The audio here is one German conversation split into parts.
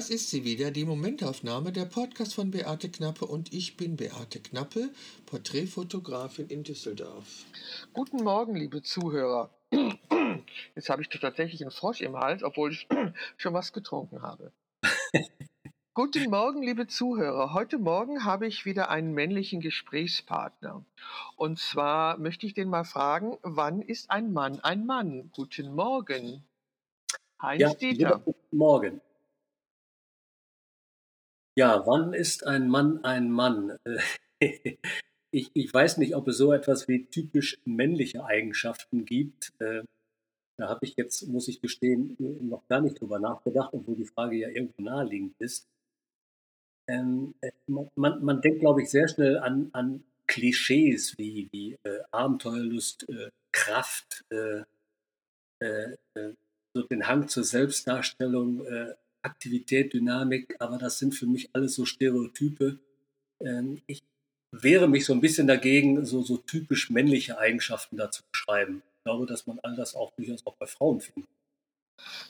Das ist sie wieder, die Momentaufnahme, der Podcast von Beate Knappe und ich bin Beate Knappe, Porträtfotografin in Düsseldorf. Guten Morgen, liebe Zuhörer. Jetzt habe ich tatsächlich einen Frosch im Hals, obwohl ich schon was getrunken habe. Guten Morgen, liebe Zuhörer. Heute Morgen habe ich wieder einen männlichen Gesprächspartner. Und zwar möchte ich den mal fragen, wann ist ein Mann ein Mann? Guten Morgen. Heinz ja, Dieter. Guten Morgen. Ja, wann ist ein Mann ein Mann? ich, ich weiß nicht, ob es so etwas wie typisch männliche Eigenschaften gibt. Äh, da habe ich jetzt, muss ich gestehen, noch gar nicht drüber nachgedacht, obwohl die Frage ja irgendwo naheliegend ist. Ähm, äh, man, man denkt, glaube ich, sehr schnell an, an Klischees wie, wie äh, Abenteuerlust, äh, Kraft, äh, äh, so den Hang zur Selbstdarstellung, Aktivität, Dynamik, aber das sind für mich alles so Stereotype. Ähm, ich wehre mich so ein bisschen dagegen, so, so typisch männliche Eigenschaften da zu beschreiben. Ich glaube, dass man all das auch durchaus auch bei Frauen findet.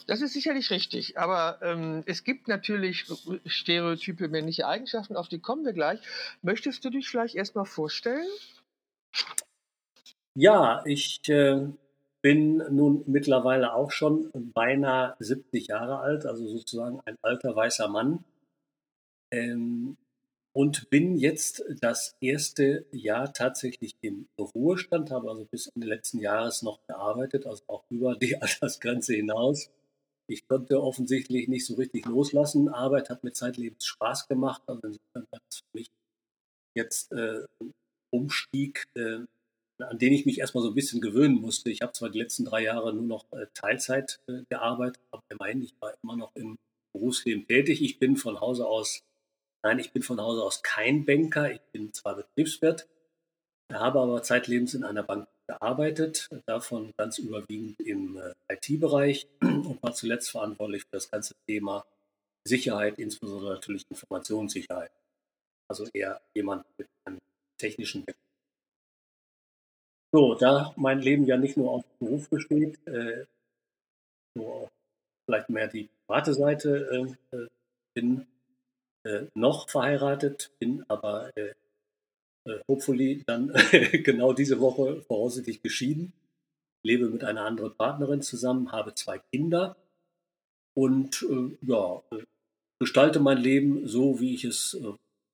Das ist sicherlich richtig, aber ähm, es gibt natürlich stereotype männliche Eigenschaften, auf die kommen wir gleich. Möchtest du dich vielleicht erstmal vorstellen? Ja, ich äh, bin nun mittlerweile auch schon beinahe 70 Jahre alt, also sozusagen ein alter weißer Mann. Ähm, und bin jetzt das erste Jahr tatsächlich im Ruhestand, habe also bis Ende letzten Jahres noch gearbeitet, also auch über die Altersgrenze hinaus. Ich konnte offensichtlich nicht so richtig loslassen. Arbeit hat mir zeitlebens Spaß gemacht, also insofern war das für mich jetzt äh, Umstieg, äh, an den ich mich erstmal so ein bisschen gewöhnen musste. Ich habe zwar die letzten drei Jahre nur noch äh, Teilzeit äh, gearbeitet, aber immerhin, ich war immer noch im Berufsleben tätig. Ich bin von Hause aus Nein, ich bin von Hause aus kein Banker. Ich bin zwar Betriebswirt, habe aber zeitlebens in einer Bank gearbeitet, davon ganz überwiegend im äh, IT-Bereich und war zuletzt verantwortlich für das ganze Thema Sicherheit, insbesondere natürlich Informationssicherheit. Also eher jemand mit einem technischen Background. So, da mein Leben ja nicht nur auf Beruf besteht, äh, nur vielleicht mehr die private Seite äh, äh bin äh, noch verheiratet, bin aber äh, äh hopefully dann genau diese Woche voraussichtlich geschieden, lebe mit einer anderen Partnerin zusammen, habe zwei Kinder und ja, gestalte mein Leben so, wie ich es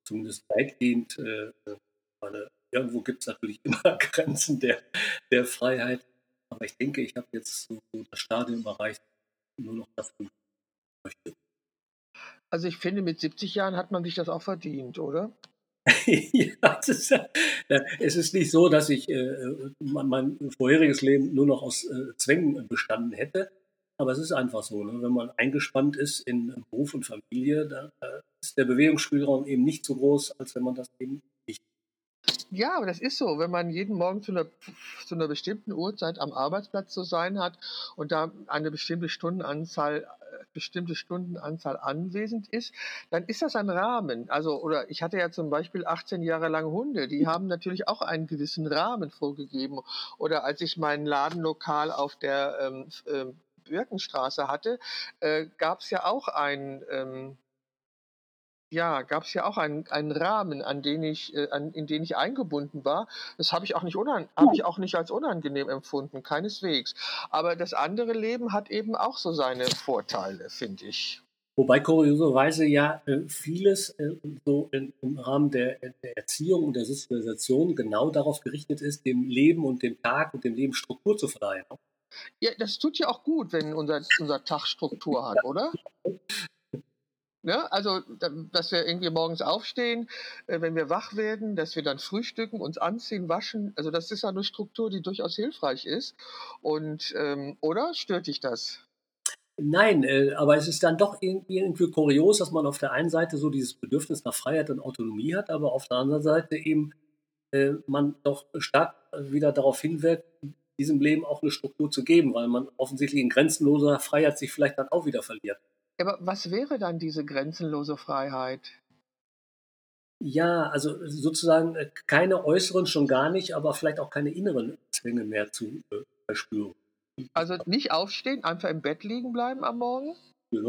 zumindest weitgehend, meine, irgendwo gibt es natürlich immer Grenzen der, der Freiheit, aber ich denke, ich habe jetzt so das Stadium erreicht, nur noch davon möchte. Also ich finde, mit 70 Jahren hat man sich das auch verdient, oder? ja, ist, ja, es ist nicht so, dass ich äh, mein, vorheriges Leben nur noch aus äh, Zwängen bestanden hätte. Aber es ist einfach so, ne? wenn man eingespannt ist in Beruf und Familie, da, da ist der Bewegungsspielraum eben nicht so groß, als wenn man das eben nicht. Ja, aber das ist so, wenn man jeden Morgen zu einer, zu einer bestimmten Uhrzeit am Arbeitsplatz zu sein hat und da eine bestimmte Stundenanzahl bestimmte Stundenanzahl anwesend ist, dann ist das ein Rahmen. Also, oder ich hatte ja zum Beispiel 18 Jahre lang Hunde, die haben natürlich auch einen gewissen Rahmen vorgegeben. Oder als ich mein Ladenlokal auf der ähm, äh, Birkenstraße hatte, äh, gab es ja auch ein, ähm, ja, gab es ja auch einen, einen Rahmen, an den ich, äh, an, in den ich eingebunden war. Das habe ich auch nicht unan habe ich auch nicht als unangenehm empfunden, keineswegs. Aber das andere Leben hat eben auch so seine Vorteile, finde ich. Wobei kurioserweise ja äh, vieles äh, so in, im Rahmen der, der, Erziehung und der Sozialisation genau darauf gerichtet ist, dem Leben und dem Tag und dem Leben Struktur zu verleihen. Ja, das tut ja auch gut, wenn unser, unser Tag Struktur hat, oder? Ne? Also, dass wir irgendwie morgens aufstehen, äh, wenn wir wach werden, dass wir dann frühstücken, uns anziehen, waschen. Also, das ist ja eine Struktur, die durchaus hilfreich ist. Und, ähm, oder stört dich das? Nein, äh, aber es ist dann doch irgendwie kurios, dass man auf der einen Seite so dieses Bedürfnis nach Freiheit und Autonomie hat, aber auf der anderen Seite eben äh, man doch stark wieder darauf hinwirkt, diesem Leben auch eine Struktur zu geben, weil man offensichtlich in grenzenloser Freiheit sich vielleicht dann auch wieder verliert. Aber was wäre dann diese grenzenlose Freiheit? Ja, also sozusagen äh, keine äußeren schon gar nicht, aber vielleicht auch keine inneren Zwänge mehr zu äh, verspüren. Also nicht aufstehen, einfach im Bett liegen bleiben am Morgen? Ja,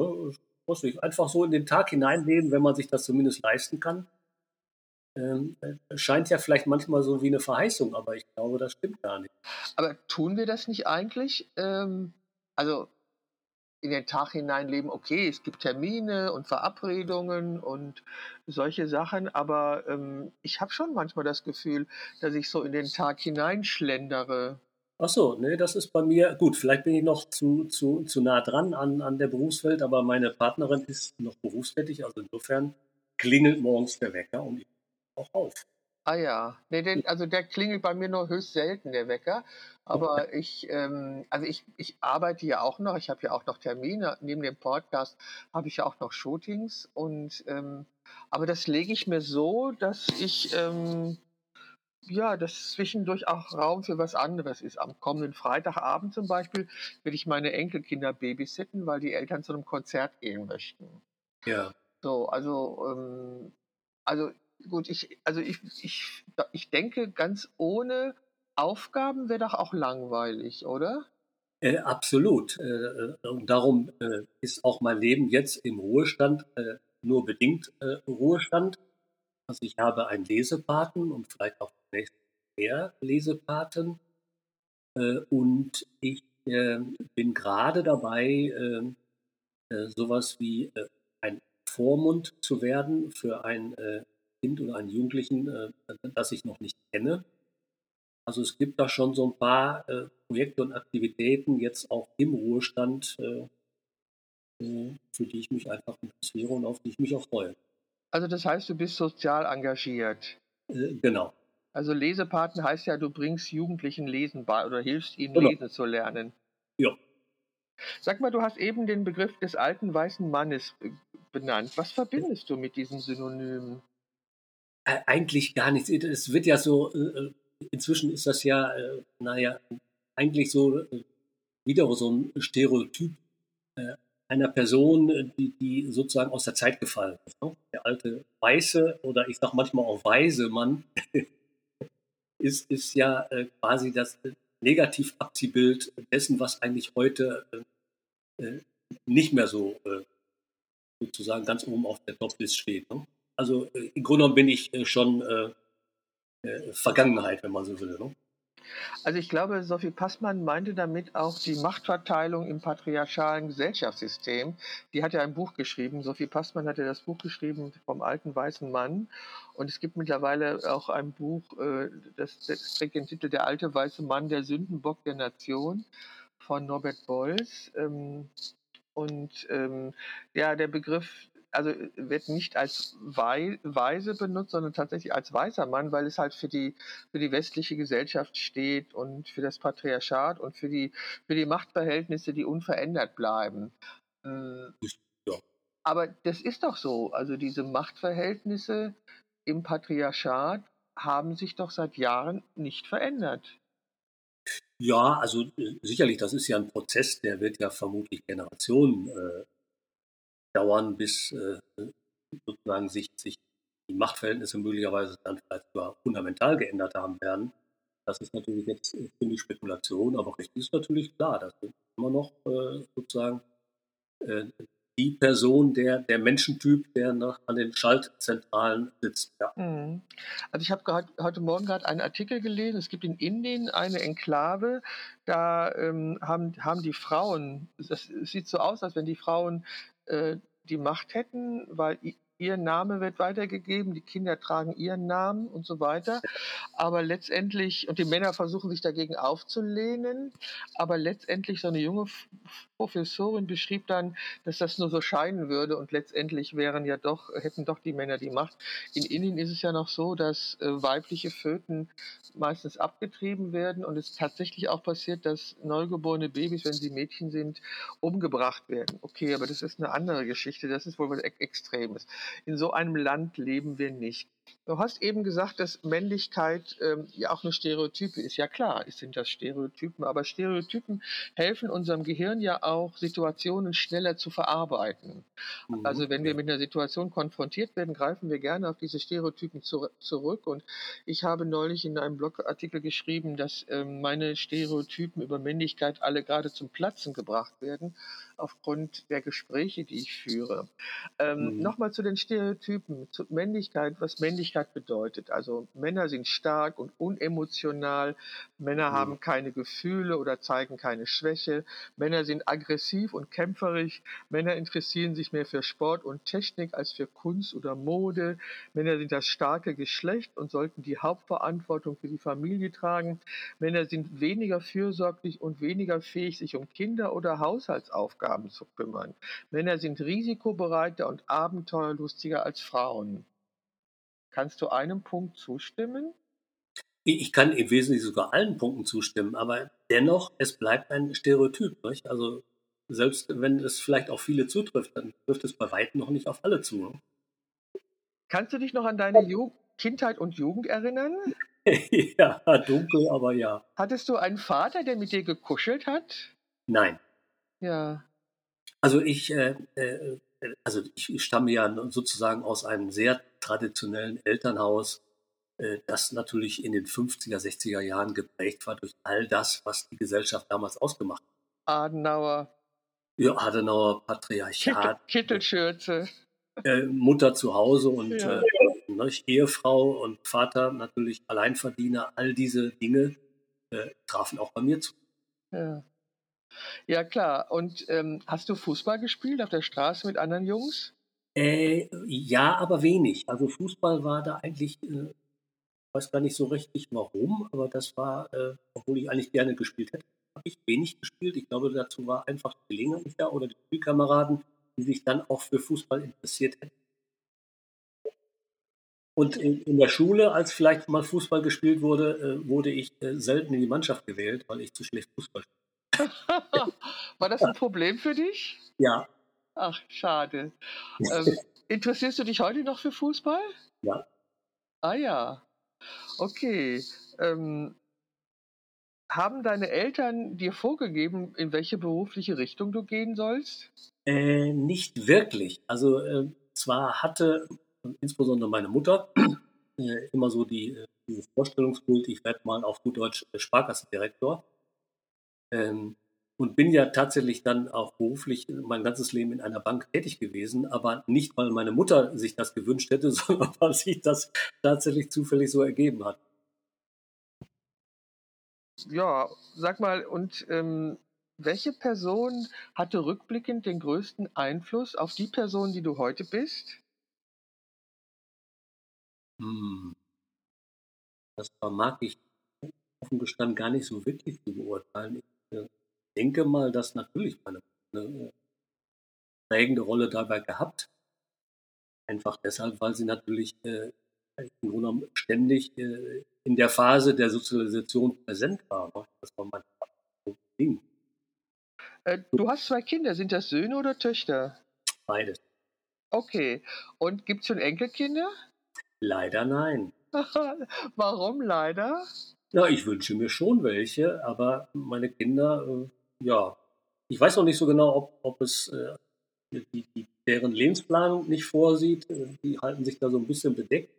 muss ich einfach so in den Tag hineinleben, wenn man sich das zumindest leisten kann. Ähm, äh, scheint ja vielleicht manchmal so wie eine Verheißung, aber ich glaube, das stimmt gar nicht. Aber tun wir das nicht eigentlich? Ähm, also in den Tag hineinleben, okay, es gibt Termine und Verabredungen und solche Sachen, aber ähm, ich habe schon manchmal das Gefühl, dass ich so in den Tag hineinschlendere. Ach so, nee, das ist bei mir gut. Vielleicht bin ich noch zu, zu, zu nah dran an, an der Berufswelt, aber meine Partnerin ist noch berufstätig, also insofern klingelt morgens der Wecker und ich auch auf. Ah ja, nee, den, also der klingelt bei mir nur höchst selten, der Wecker. Aber ich, ähm, also ich, ich arbeite ja auch noch, ich habe ja auch noch Termine. Neben dem Podcast habe ich ja auch noch Shootings. Und ähm, aber das lege ich mir so, dass ich ähm, ja, dass zwischendurch auch Raum für was anderes ist. Am kommenden Freitagabend zum Beispiel werde ich meine Enkelkinder babysitten, weil die Eltern zu einem Konzert gehen möchten. Ja. So, also, ähm, also gut, ich, also ich, ich, ich denke, ganz ohne Aufgaben wäre doch auch langweilig, oder? Äh, absolut. Äh, äh, und darum äh, ist auch mein Leben jetzt im Ruhestand äh, nur bedingt äh, Ruhestand. Also ich habe einen Lesepaten und vielleicht auch mehr Lesepaten. und ich bin gerade dabei, sowas wie ein Vormund zu werden für ein Kind oder einen Jugendlichen, äh, das ich noch nicht kenne. Also es gibt da schon so ein paar äh, Projekte und Aktivitäten jetzt auch im Ruhestand, äh, äh, für die ich mich einfach interessiere und auf die ich mich auch freue. Also das heißt, du bist sozial engagiert. Äh, genau. Also Lesepaten heißt ja, du bringst Jugendlichen Lesen bei oder hilfst ihnen genau. lesen zu lernen. Ja. Sag mal, du hast eben den Begriff des alten weißen Mannes benannt. Was verbindest du mit diesem Synonym? Eigentlich gar nichts. Es wird ja so, äh, äh, inzwischen ist das ja, äh, naja, eigentlich so wieder so ein Stereotyp einer Person, die, die sozusagen aus der Zeit gefallen ist. Ne? Der alte weiße oder ich sag manchmal auch weise Mann ist, ist ja quasi das Negativabziehbild dessen, was eigentlich heute nicht mehr so sozusagen ganz oben auf der Toplist steht. Ne? Also äh, im Grunde genommen bin ich äh, schon äh, äh, Vergangenheit, wenn man so will. Ne? Also ich glaube, Sophie Passmann meinte damit auch die Machtverteilung im patriarchalen Gesellschaftssystem. Die hat ja ein Buch geschrieben. Sophie Passmann hat ja das Buch geschrieben vom alten weißen Mann. Und es gibt mittlerweile auch ein Buch, das, das trägt den Titel Der alte weiße Mann, der Sündenbock der Nation von Norbert Beuys. Ähm, und ähm, ja, der Begriff also wird nicht als Weise benutzt, sondern tatsächlich als weißer Mann, weil es halt für die, für die westliche Gesellschaft steht und für das Patriarchat und für die, für die Machtverhältnisse, die unverändert bleiben. Hm. Ja. Aber das ist doch so. Also diese Machtverhältnisse im Patriarchat haben sich doch seit Jahren nicht verändert. Ja, also äh, sicherlich, das ist ja ein Prozess, der wird ja vermutlich Generationen äh, dauern, bis äh, sozusagen sich, sich die Machtverhältnisse möglicherweise dann vielleicht sogar fundamental geändert haben werden. Das ist natürlich jetzt äh, ziemlich Spekulation, aber richtig ist natürlich klar, dass immer noch äh, sozusagen äh, die Person, der, der Menschentyp, der nach, an den Schaltzentralen sitzt. Ja. Mhm. Also ich habe heute Morgen gerade einen Artikel gelesen, es gibt in Indien eine Enklave, da ähm, haben, haben die Frauen, es sieht so aus, als wenn die Frauen äh, die Macht hätten, weil ihr Name wird weitergegeben, die Kinder tragen ihren Namen und so weiter. Aber letztendlich, und die Männer versuchen sich dagegen aufzulehnen, aber letztendlich so eine junge Professorin beschrieb dann, dass das nur so scheinen würde und letztendlich wären ja doch, hätten doch die Männer die Macht. In Indien ist es ja noch so, dass äh, weibliche Föten meistens abgetrieben werden und es tatsächlich auch passiert, dass neugeborene Babys, wenn sie Mädchen sind, umgebracht werden. Okay, aber das ist eine andere Geschichte, das ist wohl was Extremes. In so einem Land leben wir nicht. Du hast eben gesagt, dass Männlichkeit ähm, ja auch eine Stereotype ist. Ja klar, es sind das Stereotypen, aber Stereotypen helfen unserem Gehirn ja auch, Situationen schneller zu verarbeiten. Mhm. Also wenn wir mit einer Situation konfrontiert werden, greifen wir gerne auf diese Stereotypen zu, zurück. Und ich habe neulich in einem Blogartikel geschrieben, dass ähm, meine Stereotypen über Männlichkeit alle gerade zum Platzen gebracht werden, aufgrund der Gespräche, die ich führe. Ähm, Mhm. Nochmal zu den Stereotypen, zu Männlichkeit, was Männlichkeit bedeutet. Also Männer sind stark und unemotional, Männer Mhm. haben keine Gefühle oder zeigen keine Schwäche, Männer sind aggressiv und kämpferisch, Männer interessieren sich mehr für Sport und Technik als für Kunst oder Mode, Männer sind das starke Geschlecht und sollten die Hauptverantwortung für die Familie tragen, Männer sind weniger fürsorglich und weniger fähig, sich um Kinder oder Haushaltsaufgaben zu kümmern. Männer sind risikobereiter und abenteuerlustiger als Frauen. Kannst du einem Punkt zustimmen? Ich kann im Wesentlichen sogar allen Punkten zustimmen, aber dennoch, es bleibt ein Stereotyp. Nicht? Also selbst wenn es vielleicht auf viele zutrifft, dann trifft es bei weitem noch nicht auf alle zu. Kannst du dich noch an deine Ju Kindheit und Jugend erinnern? ja, dunkel, aber ja. Hattest du einen Vater, der mit dir gekuschelt hat? Nein. Ja. Also ich, äh, äh, also ich stamme ja sozusagen aus einem sehr traditionellen Elternhaus, äh, das natürlich in den 50er, 60er Jahren geprägt war durch all das, was die Gesellschaft damals ausgemacht hat. Adenauer, Ja, Adenauer, Patriarchat, Kittelschürze. äh, Mutter zu Hause und Ja. äh, ne, Ehefrau und Vater natürlich Alleinverdiener, all diese Dinge äh, trafen auch bei mir zu. Ja. Ja, klar. Und ähm, hast du Fußball gespielt auf der Straße mit anderen Jungs? Äh, ja, aber wenig. Also Fußball war da eigentlich, äh, weiß gar nicht so richtig warum, aber das war, äh, obwohl ich eigentlich gerne gespielt hätte, habe ich wenig gespielt. Ich glaube, dazu war einfach die Gelegenheit da oder die Spielkameraden, die sich dann auch für Fußball interessiert hätten. Und in, in der Schule, als vielleicht mal Fußball gespielt wurde, äh, wurde ich äh, selten in die Mannschaft gewählt, weil ich zu schlecht Fußball spiele. War das ein Problem für dich? Ja, Ach, schade. Ähm, interessierst du dich heute noch für Fußball? ja. Ah ja. Okay. Ähm, haben deine Eltern dir vorgegeben, in welche berufliche Richtung du gehen sollst? Äh, nicht wirklich. Also äh, zwar hatte insbesondere meine Mutter äh, immer so die, äh, dieses Vorstellungsbild, ich werde mal auf gut Deutsch äh, Sparkassendirektor. Ähm, und bin ja tatsächlich dann auch beruflich mein ganzes Leben in einer Bank tätig gewesen, aber nicht, weil meine Mutter sich das gewünscht hätte, sondern weil sich das tatsächlich zufällig so ergeben hat. Ja, sag mal, und ähm, welche Person hatte rückblickend den größten Einfluss auf die Person, die du heute bist? Hm. Das vermag ich offen gestanden gar nicht so wirklich zu beurteilen. Ich denke mal, dass natürlich meine eine prägende Rolle dabei gehabt. Einfach deshalb, weil sie natürlich äh, im Grunde genommen ständig äh, in der Phase der Sozialisation präsent war. ne? Das war mein Ding. Äh, du hast zwei Kinder, sind das Söhne oder Töchter? Beides. Okay. Und gibt es schon Enkelkinder? Leider nein. Warum leider? Ja, ich wünsche mir schon welche, aber meine Kinder, äh, ja, ich weiß noch nicht so genau, ob, ob es äh, die, die, deren Lebensplanung nicht vorsieht. Äh, Die halten sich da so ein bisschen bedeckt.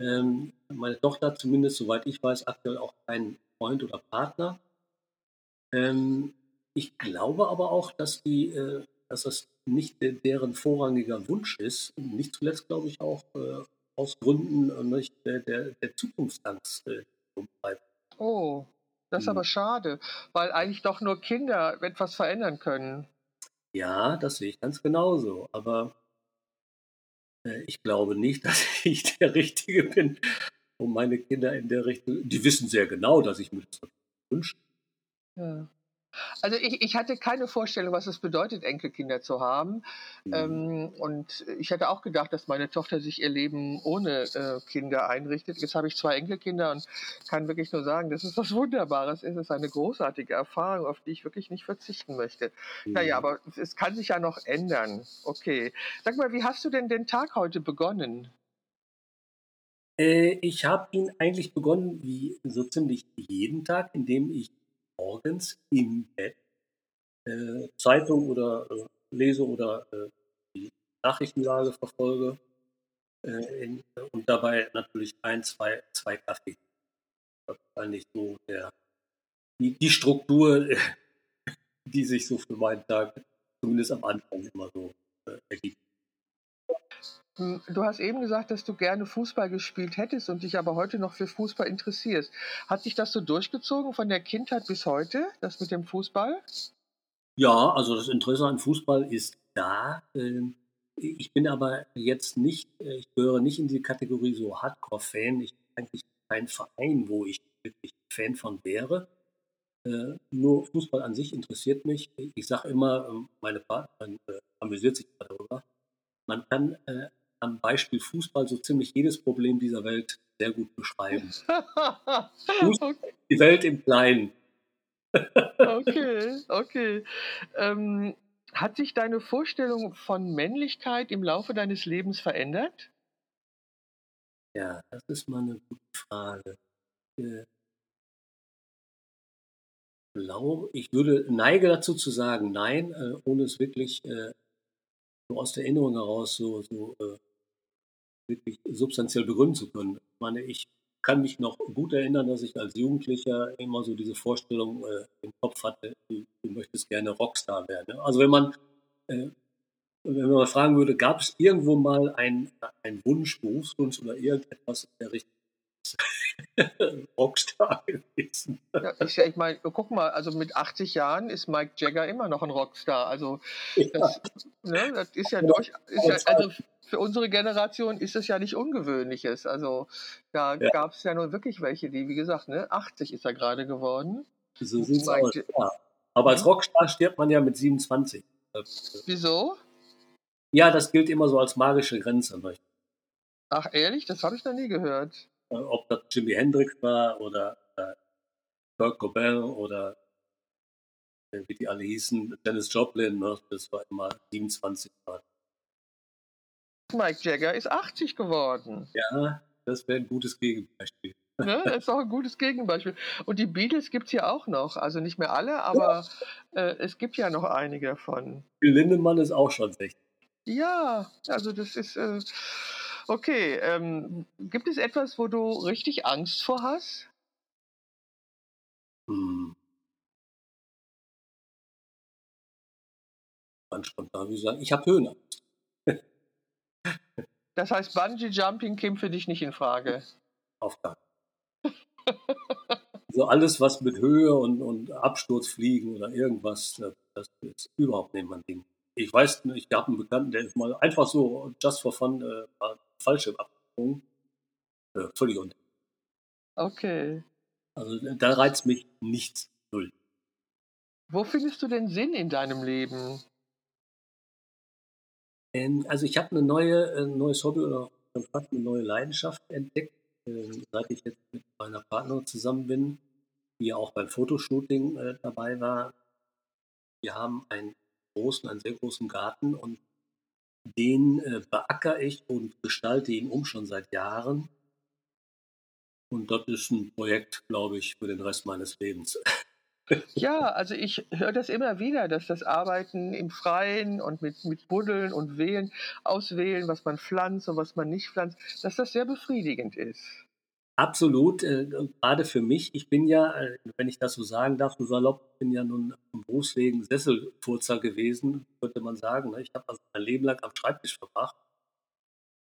Ähm, meine Tochter hat zumindest, soweit ich weiß, aktuell auch keinen Freund oder Partner. Ähm, ich glaube aber auch, dass die, äh, dass das nicht de- deren vorrangiger Wunsch ist. Nicht zuletzt glaube ich auch äh, aus Gründen äh, der, der, der Zukunftsangst umtreibt. Oh, das ist Mhm. aber schade, weil eigentlich doch nur Kinder etwas verändern können. Ja, das sehe ich ganz genauso. Aber äh, ich glaube nicht, dass ich der Richtige bin, um meine Kinder in der Richtung. Die wissen sehr genau, dass ich mir das wünsche. Ja. Also ich, ich hatte keine Vorstellung, was es bedeutet, Enkelkinder zu haben. Mhm. Ähm, und ich hätte auch gedacht, dass meine Tochter sich ihr Leben ohne äh, Kinder einrichtet. Jetzt habe ich zwei Enkelkinder und kann wirklich nur sagen, dass es was Wunderbares ist. Es ist eine großartige Erfahrung, auf die ich wirklich nicht verzichten möchte. Naja, aber es kann sich ja noch ändern. Okay. Sag mal, wie hast du denn den Tag heute begonnen? Äh, ich habe ihn eigentlich begonnen wie so ziemlich jeden Tag, indem ich morgens im Bett äh, Zeitung oder äh, lese oder äh, die Nachrichtenlage verfolge äh, in, und dabei natürlich ein, zwei, zwei Kaffee. Das ist eigentlich so der, die, die Struktur, die sich so für meinen Tag zumindest am Anfang immer so äh, ergibt. Hm, du hast eben gesagt, dass du gerne Fußball gespielt hättest und dich aber heute noch für Fußball interessierst. Hat sich das so durchgezogen von der Kindheit bis heute, das mit dem Fußball? Ja, also das Interesse an Fußball ist da. Ähm, ich bin aber jetzt nicht, äh, ich gehöre nicht in die Kategorie so Hardcore-Fan. Ich bin eigentlich kein Verein, wo ich wirklich Fan von wäre. Äh, nur Fußball an sich interessiert mich. Ich sage immer, ähm, meine Partnerin äh, amüsiert sich darüber. Man kann am Beispiel Fußball so ziemlich jedes Problem dieser Welt sehr gut beschreiben. okay. Die Welt im Kleinen. okay, okay. Ähm, hat sich deine Vorstellung von Männlichkeit im Laufe deines Lebens verändert? Ja, das ist mal eine gute Frage. Äh, ich würde neige dazu zu sagen, nein, äh, ohne es wirklich äh, so aus der Erinnerung heraus so, so wirklich substanziell begründen zu können. Ich meine, ich kann mich noch gut erinnern, dass ich als Jugendlicher immer so diese Vorstellung äh, im Kopf hatte, du, möchtest gerne Rockstar werden. Also wenn man, äh, wenn man mal fragen würde, gab es irgendwo mal ein, ein Wunsch, Berufswunsch oder irgendetwas in der Richtung, Rockstar gewesen. Ja, ich, ich meine, guck mal, also mit 80 Jahren ist Mike Jagger immer noch ein Rockstar. Also das, ja. ne, das ist ja durch, ist ja, also für unsere Generation ist das ja nicht Ungewöhnliches. Also da ja. gab es ja nur wirklich welche, die, wie gesagt, ne, 80 ist er gerade geworden. So sieht's aus. Ja. Aber als Rockstar stirbt man ja mit 27. Wieso? Ja, das gilt immer so als magische Grenze. Ach ehrlich, das habe ich noch nie gehört. Äh, ob das Jimi Hendrix war oder äh, Kurt Cobain oder äh, wie die alle hießen, Dennis Joplin, ne? das war immer 27 Grad. Mike Jagger ist 80 geworden. Ja, das wäre ein gutes Gegenbeispiel. Ne, das ist auch ein gutes Gegenbeispiel. Und die Beatles gibt es ja auch noch. Also nicht mehr alle, aber ja. äh, es gibt ja noch einige davon. Lindemann ist auch schon 60. Ja, also das ist. Äh, Okay, ähm, gibt es etwas, wo du richtig Angst vor hast? Hm. Spontan, wie sagen, ich habe Höhenangst. das heißt, Bungee Jumping käme für dich nicht in Frage. Auf gar Also alles, was mit Höhe und, und Absturz fliegen oder irgendwas, das, das ist überhaupt nicht mein Ding. Ich weiß, ich habe einen Bekannten, der ist mal einfach so just for fun äh, Fallschirmabsprung. Äh, völlig unter. Okay. Also da reizt mich nichts. Null. Wo findest du den Sinn in deinem Leben? Ähm, also ich habe eine neue, ein äh, neues Hobby oder fast eine neue Leidenschaft entdeckt, äh, seit ich jetzt mit meiner Partnerin zusammen bin, die ja auch beim Fotoshooting äh, dabei war. Wir haben einen großen, einen sehr großen Garten und den äh, beackere ich und gestalte ihn um schon seit Jahren. Und das ist ein Projekt, glaube ich, für den Rest meines Lebens. Ja, also ich höre das immer wieder, dass das Arbeiten im Freien und mit, mit Buddeln und Wählen, auswählen, was man pflanzt und was man nicht pflanzt, dass das sehr befriedigend ist. Absolut, äh, gerade für mich. Ich bin ja, äh, wenn ich das so sagen darf, so salopp, bin ja nun im Berufswegen Sesselfurzer gewesen, könnte man sagen. Ne? Ich habe also mein Leben lang am Schreibtisch verbracht.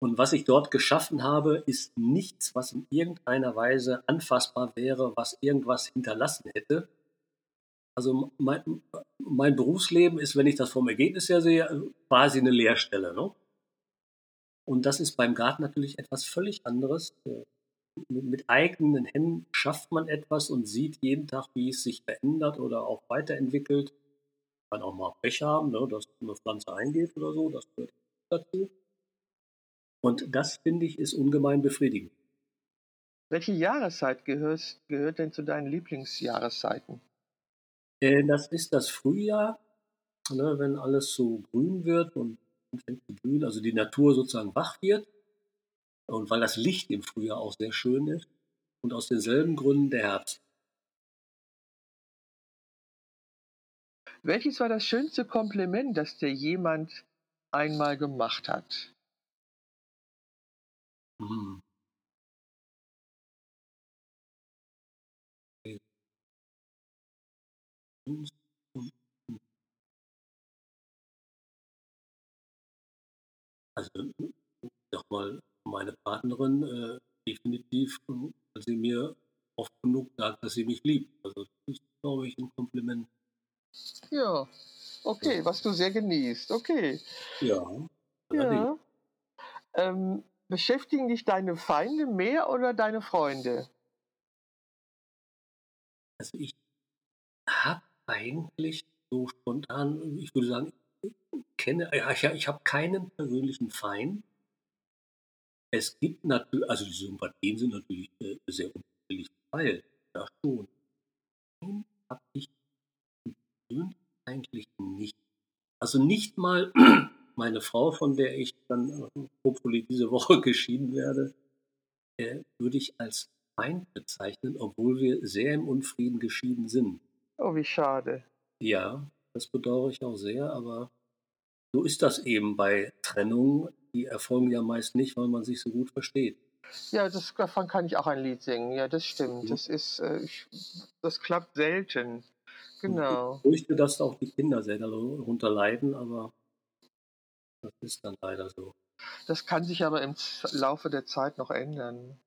Und was ich dort geschaffen habe, ist nichts, was in irgendeiner Weise anfassbar wäre, was irgendwas hinterlassen hätte. Also mein, mein Berufsleben ist, wenn ich das vom Ergebnis her sehe, quasi eine Leerstelle. Ne? Und das ist beim Garten natürlich etwas völlig anderes. Mit eigenen Händen schafft man etwas und sieht jeden Tag, wie es sich verändert oder auch weiterentwickelt. Kann auch mal Pech haben, ne, dass eine Pflanze eingeht oder so, das gehört dazu. Und das, finde ich, ist ungemein befriedigend. Welche Jahreszeit gehört, gehört denn zu deinen Lieblingsjahreszeiten? Äh, das ist das Frühjahr, ne, wenn alles so grün wird und zu blühen, also die Natur sozusagen wach wird Und weil das Licht im Frühjahr auch sehr schön ist und aus denselben Gründen der Herbst. Welches war das schönste Kompliment, das dir jemand einmal gemacht hat? Mhm. Also, sag mal, meine Partnerin, äh, definitiv, weil sie mir oft genug sagt, dass sie mich liebt. Also, das ist, glaube ich, ein Kompliment. Ja, okay, was du sehr genießt. Okay. Ja, Ja. Ähm, beschäftigen dich deine Feinde mehr oder deine Freunde? Also, ich habe eigentlich so spontan ich würde sagen, ich kenne ja, ich ich habe keinen persönlichen Feind. Es gibt natürlich, also, die Sympathien sind natürlich, äh, sehr unterschiedlich verteilt, ja schon. Habe ich eigentlich nicht. Also, nicht mal meine Frau, von der ich dann, äh, hopefully diese Woche geschieden werde, äh, würde ich als Feind bezeichnen, obwohl wir sehr im Unfrieden geschieden sind. Oh, wie schade. Ja, das bedauere ich auch sehr, aber so ist das eben bei Trennungen. Die erfolgen ja meist nicht, weil man sich so gut versteht. Ja, das, davon kann ich auch ein Lied singen. Ja, das stimmt. Mhm. Das ist, äh, ich, das klappt selten. Genau. Ich fürchte, dass auch die Kinder sehr darunter leiden, aber das ist dann leider so. Das kann sich aber im Laufe der Zeit noch ändern.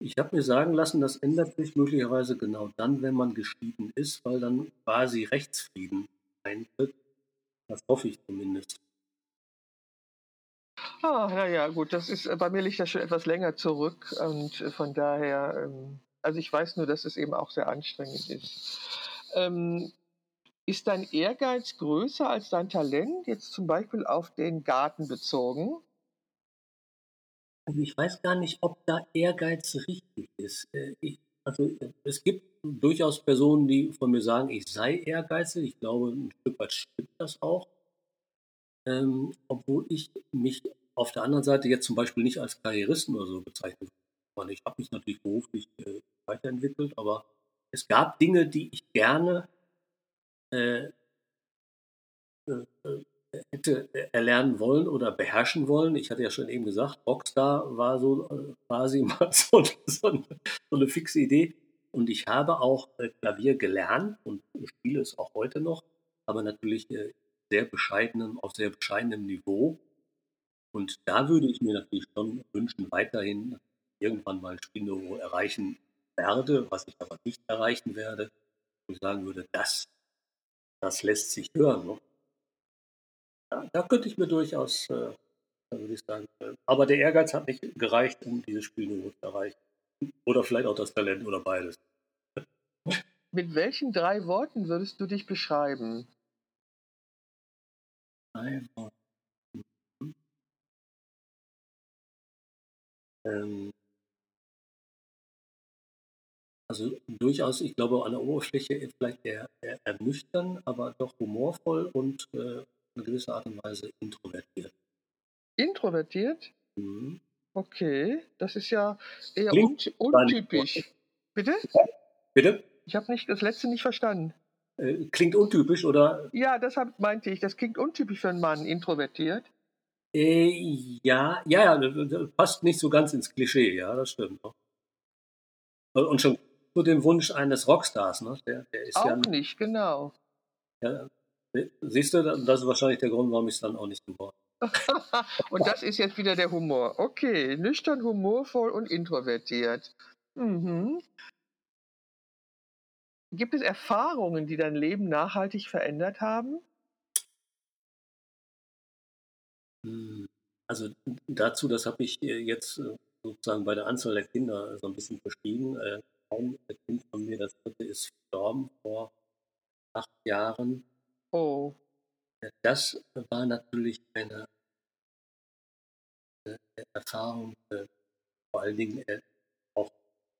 Ich habe mir sagen lassen, das ändert sich möglicherweise genau dann, wenn man geschieden ist, weil dann quasi Rechtsfrieden eintritt. Das hoffe ich zumindest. Ah, naja, gut, das ist, äh, bei mir liegt das schon etwas länger zurück und äh, von daher, ähm, also ich weiß nur, dass es eben auch sehr anstrengend ist. Ähm, ist dein Ehrgeiz größer als dein Talent, jetzt zum Beispiel auf den Garten bezogen? Also ich weiß gar nicht, ob da Ehrgeiz richtig ist. Äh, Ich, also es gibt durchaus Personen, die von mir sagen, ich sei ehrgeizig. Ich glaube, ein Stück weit stimmt das auch. Ähm, obwohl ich mich auf der anderen Seite jetzt zum Beispiel nicht als Karrieristen oder so bezeichne. Weil Ich habe mich natürlich beruflich äh, weiterentwickelt, aber es gab Dinge, die ich gerne äh, äh, äh, hätte erlernen wollen oder beherrschen wollen. Ich hatte ja schon eben gesagt, Rockstar war so äh, quasi mal so, so, eine, so eine fixe Idee. Und ich habe auch äh, Klavier gelernt und spiele es auch heute noch, aber natürlich sehr bescheidenen, auf sehr bescheidenem Niveau. Und da würde ich mir natürlich schon wünschen, weiterhin dass ich irgendwann mal ein Spielniveau erreichen werde, was ich aber nicht erreichen werde. Und ich sagen würde, das, das lässt sich hören. Ne? Ja, da könnte ich mir durchaus, äh, da würde ich sagen, äh, aber der Ehrgeiz hat nicht gereicht, um dieses Spielniveau zu erreichen. Oder vielleicht auch das Talent oder beides. Mit welchen drei Worten würdest du dich beschreiben? Einfach. Mhm. Ähm, also durchaus, ich glaube, an der Oberfläche vielleicht eher, eher ernüchtern, aber doch humorvoll und äh, eine gewisse Art und Weise introvertiert. Introvertiert? Mhm. Okay, das ist ja eher nicht untypisch. Bitte? Bitte? Ich habe nicht, das letzte nicht verstanden. Äh, klingt untypisch oder? Ja, deshalb meinte ich, das klingt untypisch für einen Mann, introvertiert. Äh, ja, ja, ja, passt nicht so ganz ins Klischee, ja, das stimmt. Und schon zu dem Wunsch eines Rockstars, ne? Der, der ist Auch ja, nicht, genau. ja, siehst du, das ist wahrscheinlich der Grund, warum ich es dann auch nicht geworden und das ist jetzt wieder der Humor. Okay, nüchtern, humorvoll und introvertiert. Mhm. Gibt es Erfahrungen, die dein Leben nachhaltig verändert haben? Also dazu, das habe ich äh, jetzt äh, sozusagen bei der Anzahl der Kinder so ein bisschen verschwiegen. Äh, Ein Kind von mir, das dritte, ist verstorben vor acht Jahren. Oh, Das war natürlich eine Erfahrung, vor allen Dingen auch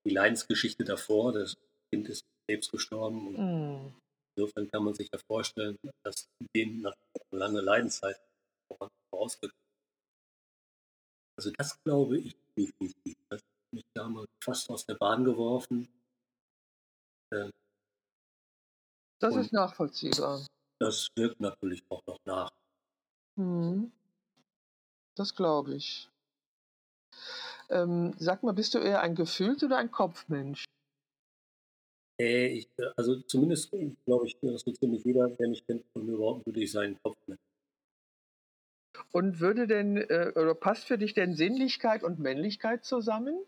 die Leidensgeschichte davor. Das Kind ist Krebs gestorben und mm. insofern kann man sich ja vorstellen, dass dem nach langen Leidenszeit vorausgegangen Also das glaube ich definitiv. Das hat mich damals fast aus der Bahn geworfen. Ähm, Das ist nachvollziehbar. das wirkt natürlich auch noch nach. Mhm. Das glaube ich. Ähm, sag mal, bist du eher ein Gefühls- oder ein Kopfmensch? Äh, ich, äh, also zumindest äh, glaube ich, dass so ziemlich jeder, der mich kennt, von mir überhaupt würde ich seinen Kopf nennen. Und würde denn, äh, oder passt für dich denn Sinnlichkeit und Männlichkeit zusammen?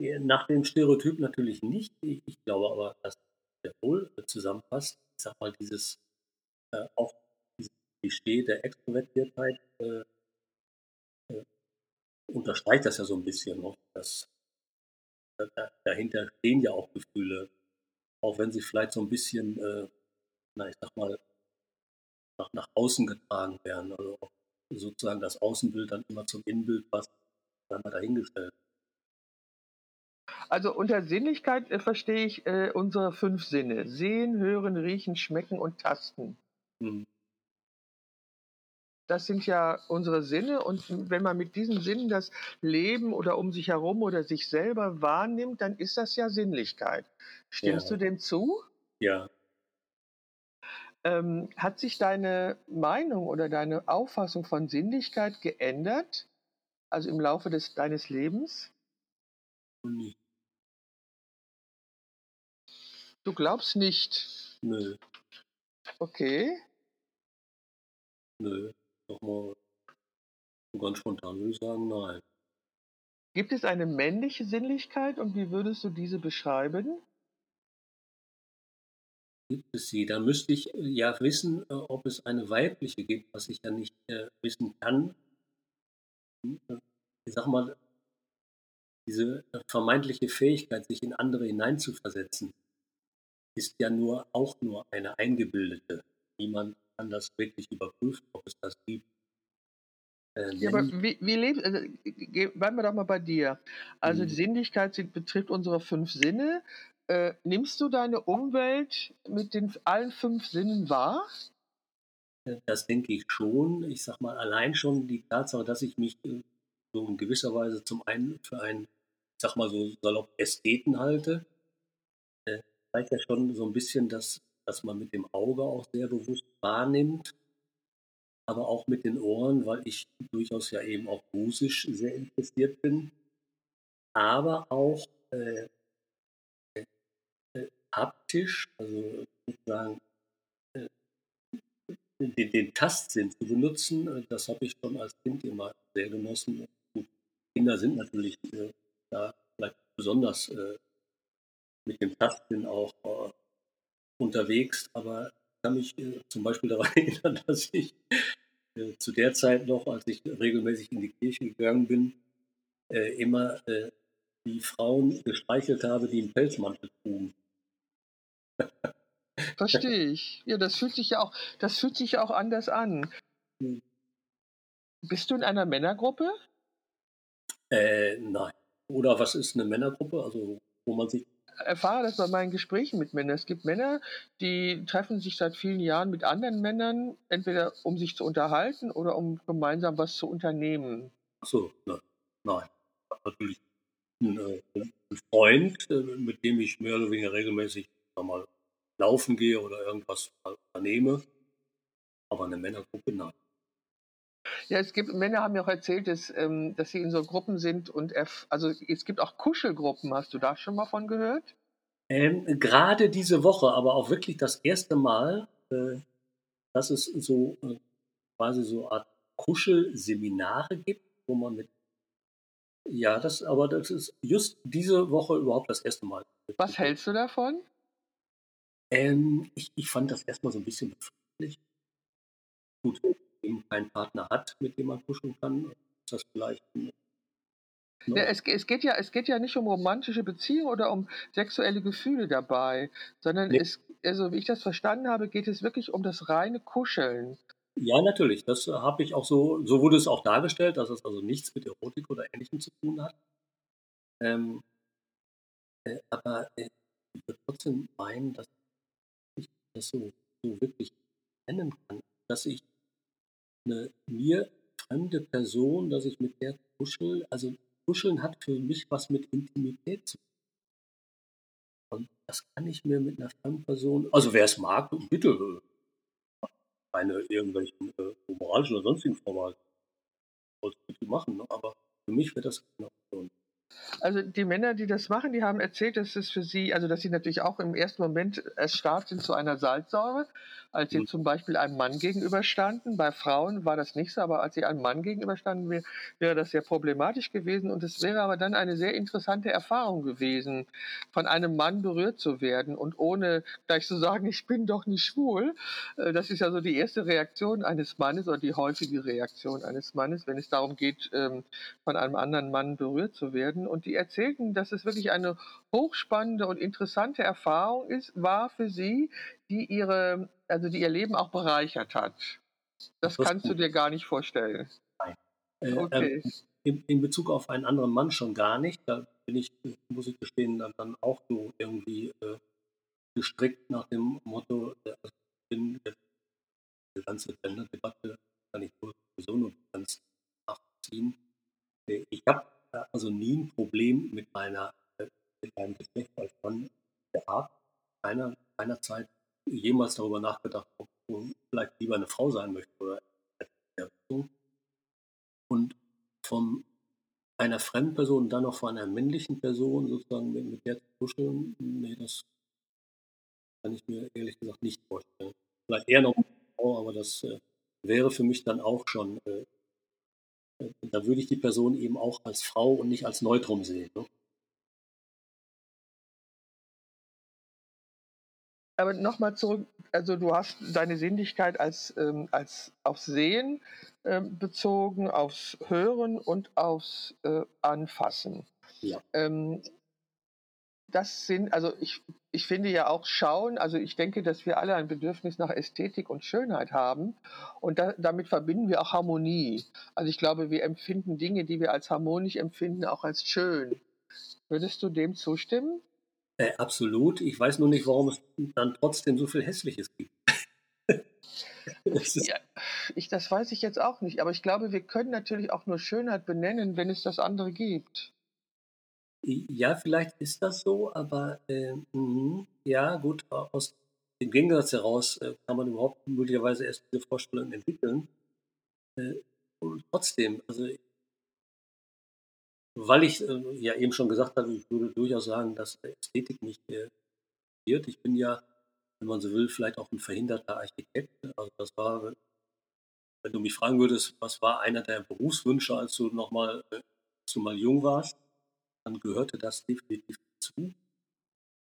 Äh, Nach dem Stereotyp natürlich nicht. Ich, ich glaube aber, dass der wohl äh, zusammenpasst. Ich sag mal, dieses äh, auch Klischee der Extrovertiertheit äh, äh, unterstreicht das ja so ein bisschen. Noch, dass, da, da- dahinter stehen ja auch Gefühle, auch wenn sie vielleicht so ein bisschen, äh, na, ich sag mal, nach, nach außen getragen werden. Also sozusagen das Außenbild dann immer zum Innenbild passt, dann mal dahingestellt. Also unter Sinnlichkeit äh, verstehe ich äh, unsere fünf Sinne. Sehen, hören, riechen, schmecken und tasten. Hm. Das sind ja unsere Sinne und wenn man mit diesen Sinnen das Leben oder um sich herum oder sich selber wahrnimmt, dann ist das ja Sinnlichkeit. Stimmst Ja. du dem zu? Ja, Ähm, hat sich deine Meinung oder deine Auffassung von Sinnlichkeit geändert? Also im Laufe des, deines Lebens? nicht. Du glaubst nicht. Nö, Okay. nö. Nochmal ganz spontan würde ich sagen, nein. Gibt es eine männliche Sinnlichkeit und wie würdest du diese beschreiben? Gibt es sie? Da müsste ich äh, ja wissen, äh, ob es eine weibliche gibt, was ich ja nicht äh, wissen kann. Ich sag mal, diese vermeintliche Fähigkeit, sich in andere hineinzuversetzen, ist ja nur auch nur eine eingebildete. Niemand kann das wirklich überprüfen, ob es das gibt. Äh, Ja, aber wie, wie lebst also, bleiben wir doch mal bei dir. Also Mhm. die Sinnlichkeit betrifft unsere fünf Sinne. Äh, nimmst du deine Umwelt mit den allen fünf Sinnen wahr? Das denke ich schon. Ich sag mal, allein schon die Tatsache, dass ich mich äh, so in gewisser Weise zum einen für einen, ich sag mal so salopp Ästheten halte, äh, zeigt ja schon so ein bisschen, dass, dass man mit dem Auge auch sehr bewusst wahrnimmt, aber auch mit den Ohren, weil ich durchaus ja eben auch musisch sehr interessiert bin, aber auch äh, haptisch, also sozusagen äh, den, den Tastsinn zu benutzen, äh, das habe ich schon als Kind immer sehr genossen. Gut, Kinder sind natürlich äh, da vielleicht besonders äh, mit dem Tastsinn auch äh, unterwegs, aber ich kann mich äh, zum Beispiel daran erinnern, dass ich zu der Zeit noch, als ich regelmäßig in die Kirche gegangen bin, immer die Frauen gestreichelt habe, die einen Pelzmantel trugen. Verstehe ich. Ja, das fühlt sich ja auch, das fühlt sich ja auch anders an. Hm. Bist du in einer Männergruppe? Äh, nein. Oder was ist eine Männergruppe? Also, wo man sich erfahre das bei meinen Gesprächen mit Männern. Es gibt Männer, die treffen sich seit vielen Jahren mit anderen Männern, entweder um sich zu unterhalten oder um gemeinsam was zu unternehmen. Ach so, nein. nein. Ich habe natürlich einen, äh, einen Freund, äh, mit dem ich mehr oder weniger regelmäßig mal, laufen gehe oder irgendwas unternehme. Aber eine Männergruppe, nein. Ja, es gibt Männer haben mir auch erzählt, dass, ähm, dass sie in so Gruppen sind und erf also es gibt auch Kuschelgruppen. Hast du da schon mal von gehört? Ähm, Gerade diese Woche, aber auch wirklich das erste Mal, äh, dass es so äh, quasi so eine Art Kuschelseminare gibt, wo man mit ja, das, aber das ist just diese Woche überhaupt das erste Mal. Was hältst du davon? Ähm, ich, ich fand das erstmal so ein bisschen befremdlich. Gut, wenn man keinen Partner hat, mit dem man kuscheln kann, ist das vielleicht. ein- Ja, es, ge- es, geht ja, es geht ja nicht um romantische Beziehungen oder um sexuelle Gefühle dabei, sondern Nee. es, also wie ich das verstanden habe, geht es wirklich um das reine Kuscheln. Ja, natürlich. Das habe ich auch so, so wurde es auch dargestellt, dass es also nichts mit Erotik oder Ähnlichem zu tun hat. Ähm, äh, aber äh, ich würde trotzdem meinen, dass das so, so wirklich nennen kann, dass ich eine mir fremde Person, dass ich mit der kuschel, also Kuscheln hat für mich was mit Intimität zu tun. Und das kann ich mir mit einer Fremdperson, also wer es mag, bitte, äh, keine irgendwelchen äh, moralischen oder sonstigen. Sollst bitte machen, ne? aber für mich wäre das keine Option. Also die Männer, die das machen, die haben erzählt, dass es für sie, also dass sie natürlich auch im ersten Moment erstarrt sind zu einer Salzsäure, als sie mhm. zum Beispiel einem Mann gegenüberstanden. Bei Frauen war das nicht so, aber als sie einem Mann gegenüberstanden, wär, wäre das sehr problematisch gewesen. Und es wäre aber dann eine sehr interessante Erfahrung gewesen, von einem Mann berührt zu werden und ohne gleich zu sagen, ich bin doch nicht schwul. Äh, das ist ja so die erste Reaktion eines Mannes oder die häufige Reaktion eines Mannes, wenn es darum geht, ähm, von einem anderen Mann berührt zu werden. Und die erzählten, dass es wirklich eine hochspannende und interessante Erfahrung ist, war für sie, die ihre, also die ihr Leben auch bereichert hat. Das, das kannst du dir gar nicht vorstellen. Nein. Äh, okay. Ähm, in, in, Bezug auf einen anderen Mann schon gar nicht. Da bin ich, muss ich gestehen, dann, dann auch so irgendwie äh, gestrickt nach dem Motto, also ich bin jetzt die ganze Gender-Debatte kann ich sowieso nur ganz nachziehen. Ich habe also nie ein Problem mit meiner äh, Geschlecht als Mann gehabt. Keiner, keiner Zeit jemals darüber nachgedacht, ob ich vielleicht lieber eine Frau sein möchte oder und von einer fremden Person dann noch von einer männlichen Person sozusagen mit, mit der zu kuscheln, nee, das kann ich mir ehrlich gesagt nicht vorstellen. Vielleicht eher noch aber das äh, wäre für mich dann auch schon äh, da würde ich die Person eben auch als Frau und nicht als Neutrum sehen. Ne? Aber nochmal zurück, also du hast deine Sinnlichkeit als, ähm, als aufs Sehen ähm, bezogen, aufs Hören und aufs äh, Anfassen. Ja. Ähm, das sind, also ich, ich finde ja auch Schauen, also ich denke, dass wir alle ein Bedürfnis nach Ästhetik und Schönheit haben und da, damit verbinden wir auch Harmonie. Also ich glaube, wir empfinden Dinge, die wir als harmonisch empfinden, auch als schön. Würdest du dem zustimmen? Äh, absolut. Ich weiß nur nicht, warum es dann trotzdem so viel Hässliches gibt. das ja, ich, das weiß ich jetzt auch nicht, aber ich glaube, wir können natürlich auch nur Schönheit benennen, wenn es das andere gibt. Ja, vielleicht ist das so, aber äh, ja, gut, aus dem Gegensatz heraus äh, kann man überhaupt möglicherweise erst diese Vorstellung entwickeln. Äh, und trotzdem, also weil ich äh, ja eben schon gesagt habe, ich würde durchaus sagen, dass Ästhetik nicht äh, wird. Ich bin ja, wenn man so will, vielleicht auch ein verhinderter Architekt. Also das war, wenn du mich fragen würdest, was war einer der Berufswünsche, als du noch mal, äh, als du mal jung warst, dann gehörte das definitiv zu.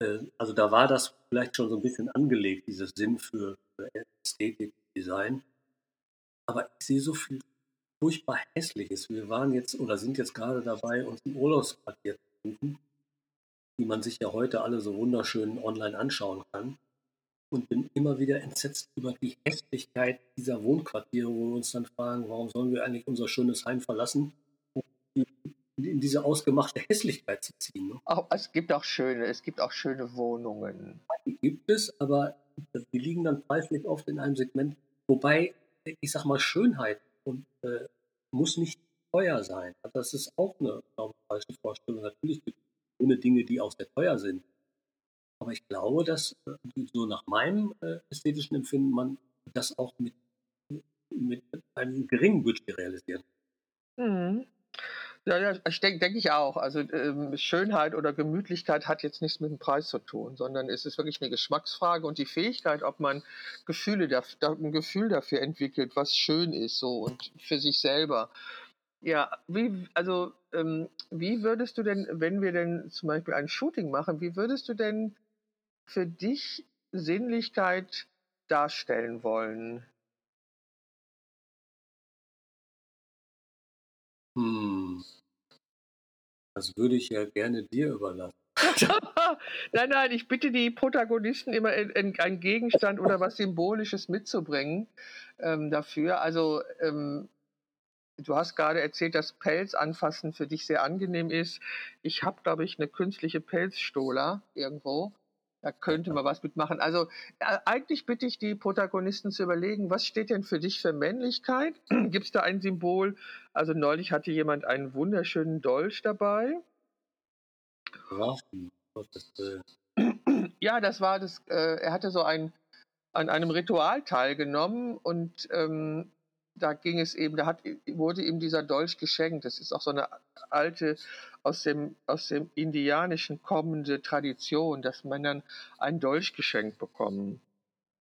Äh, also da war das vielleicht schon so ein bisschen angelegt, dieses Sinn für, Ästhetik, Design. Aber ich sehe so viel furchtbar Hässliches. Wir waren jetzt oder sind jetzt gerade dabei, uns ein Urlaubsquartier zu suchen, die man sich ja heute alle so wunderschön online anschauen kann. Und bin immer wieder entsetzt über die Hässlichkeit dieser Wohnquartiere, wo wir uns dann fragen, warum sollen wir eigentlich unser schönes Heim verlassen, in diese ausgemachte Hässlichkeit zu ziehen. Ne? Auch, es gibt auch schöne, es gibt auch schöne Wohnungen. Die gibt es, aber die liegen dann preislich oft in einem Segment. Wobei, ich sag mal, Schönheit und äh, muss nicht teuer sein. Das ist auch eine, glaube ich, falsche Vorstellung. Natürlich gibt es ohne Dinge, die auch sehr teuer sind. Aber ich glaube, dass äh, so nach meinem äh, ästhetischen Empfinden man das auch mit, mit einem geringen Budget realisiert. Mhm. Ja, ja, ich denke denk ich auch. Also ähm, Schönheit oder Gemütlichkeit hat jetzt nichts mit dem Preis zu tun, sondern es ist wirklich eine Geschmacksfrage und die Fähigkeit, ob man Gefühle da, ein Gefühl dafür entwickelt, was schön ist, so und für sich selber. Ja, wie, also ähm, wie würdest du denn, wenn wir denn zum Beispiel ein Shooting machen, wie würdest du denn für dich Sinnlichkeit darstellen wollen? Hm. Das würde ich ja gerne dir überlassen. nein, nein, ich bitte die Protagonisten immer einen Gegenstand oder was Symbolisches mitzubringen ähm, dafür. Also ähm, du hast gerade erzählt, dass Pelz anfassen für dich sehr angenehm ist. Ich habe, glaube ich, eine künstliche Pelzstola irgendwo. Da könnte man was mitmachen. Also äh, eigentlich bitte ich die Protagonisten zu überlegen, was steht denn für dich für Männlichkeit? Gibt es da ein Symbol? Also neulich hatte jemand einen wunderschönen Dolch dabei. Waffen. Das, äh ja, das war das. Äh, er hatte so ein an einem Ritual teilgenommen und ähm, da ging es eben, da hat, wurde ihm dieser Dolch geschenkt. Das ist auch so eine alte, aus dem, aus dem Indianischen kommende Tradition, dass Männern einen Dolch geschenkt bekommen.